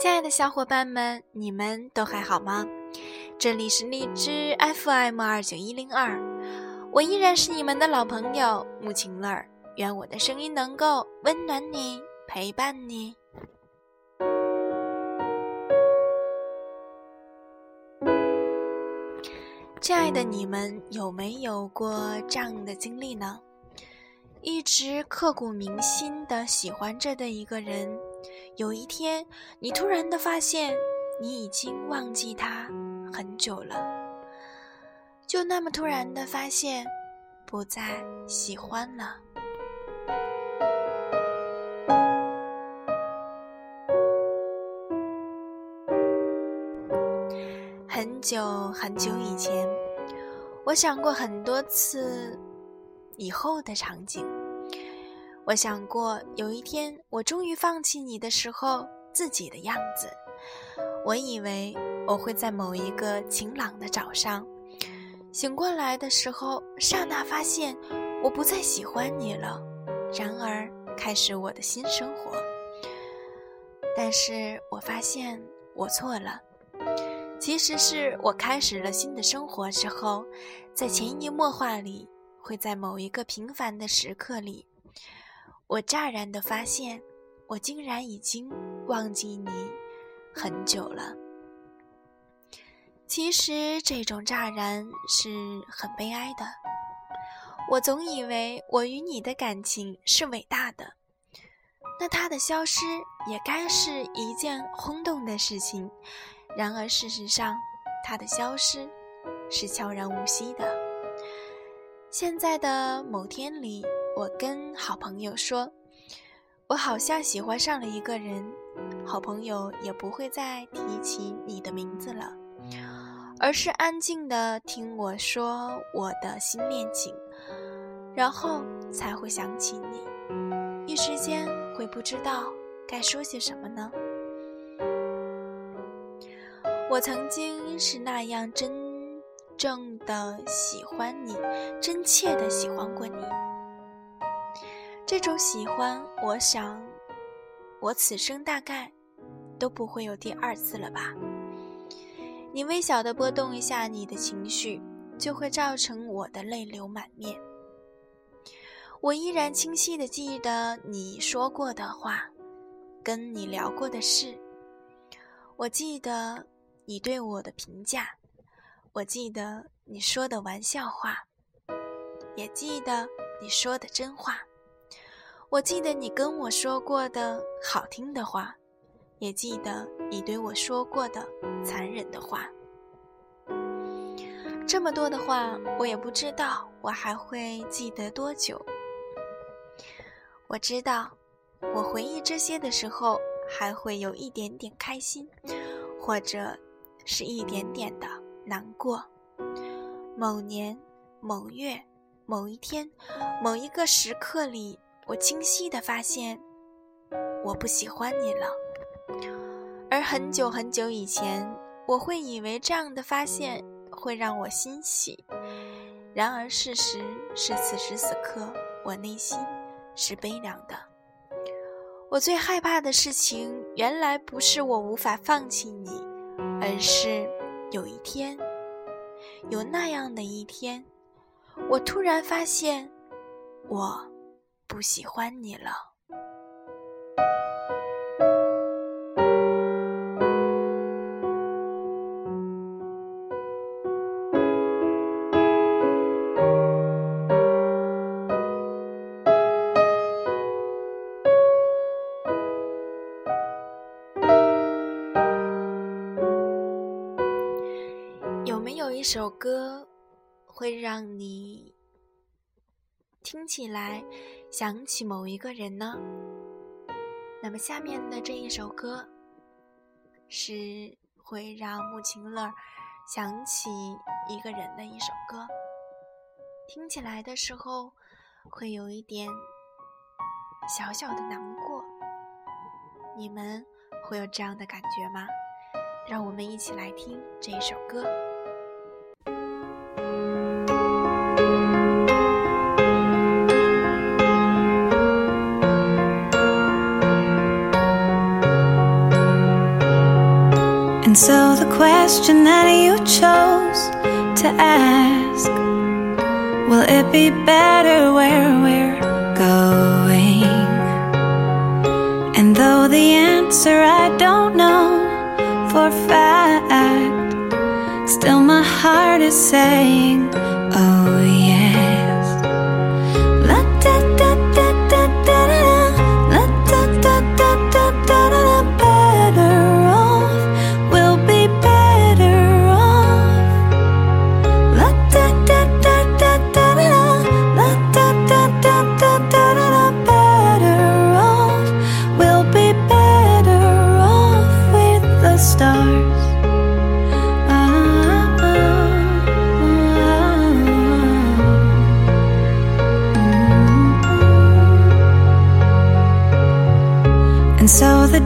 亲爱的小伙伴们，你们都还好吗？这里是荔枝 FM 二九一零二，我依然是你们的老朋友木晴乐儿。愿我的声音能够温暖你，陪伴你。亲爱的你们，有没有过这样的经历呢？一直刻骨铭心的喜欢着的一个人，有一天你突然的发现，你已经忘记他很久了，就那么突然的发现，不再喜欢了。很久很久以前，我想过很多次以后的场景。我想过有一天我终于放弃你的时候自己的样子。我以为我会在某一个晴朗的早上醒过来的时候，刹那发现我不再喜欢你了，然而开始我的新生活。但是我发现我错了。其实是我开始了新的生活之后，在潜移默化里，会在某一个平凡的时刻里，我乍然的发现，我竟然已经忘记你很久了。其实这种乍然是很悲哀的。我总以为我与你的感情是伟大的，那它的消失也该是一件轰动的事情。然而，事实上，它的消失是悄然无息的。现在的某天里，我跟好朋友说：“我好像喜欢上了一个人。”好朋友也不会再提起你的名字了，而是安静的听我说我的新恋情，然后才会想起你。一时间会不知道该说些什么呢？我曾经是那样真正的喜欢你，真切的喜欢过你。这种喜欢，我想，我此生大概都不会有第二次了吧。你微小的波动一下你的情绪，就会造成我的泪流满面。我依然清晰的记得你说过的话，跟你聊过的事。我记得。你对我的评价，我记得你说的玩笑话，也记得你说的真话。我记得你跟我说过的好听的话，也记得你对我说过的残忍的话。这么多的话，我也不知道我还会记得多久。我知道，我回忆这些的时候，还会有一点点开心，或者。是一点点的难过。某年某月某一天某一个时刻里，我清晰的发现，我不喜欢你了。而很久很久以前，我会以为这样的发现会让我欣喜。然而事实是，此时此刻，我内心是悲凉的。我最害怕的事情，原来不是我无法放弃你。而是有一天，有那样的一天，我突然发现，我不喜欢你了。有没有一首歌会让你听起来想起某一个人呢？那么下面的这一首歌是会让木晴乐想起一个人的一首歌，听起来的时候会有一点小小的难过。你们会有这样的感觉吗？让我们一起来听这一首歌。And so the question that you chose to ask Will it be better where we're going? And though the answer I don't know for fact, still my heart is saying, Oh yes.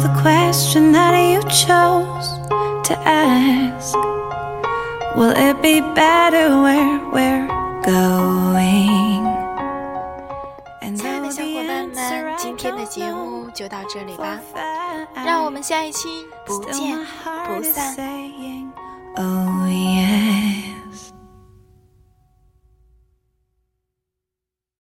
the question that you chose to ask Will it be better where we're going? And 亲爱的 though 小 the 伙伴 answer 们， I 今天的 don't 节目 know 就到这里 for 吧， fact, 让我们下一期不 still 见 my 不 heart is 散。 saying, Oh yeah.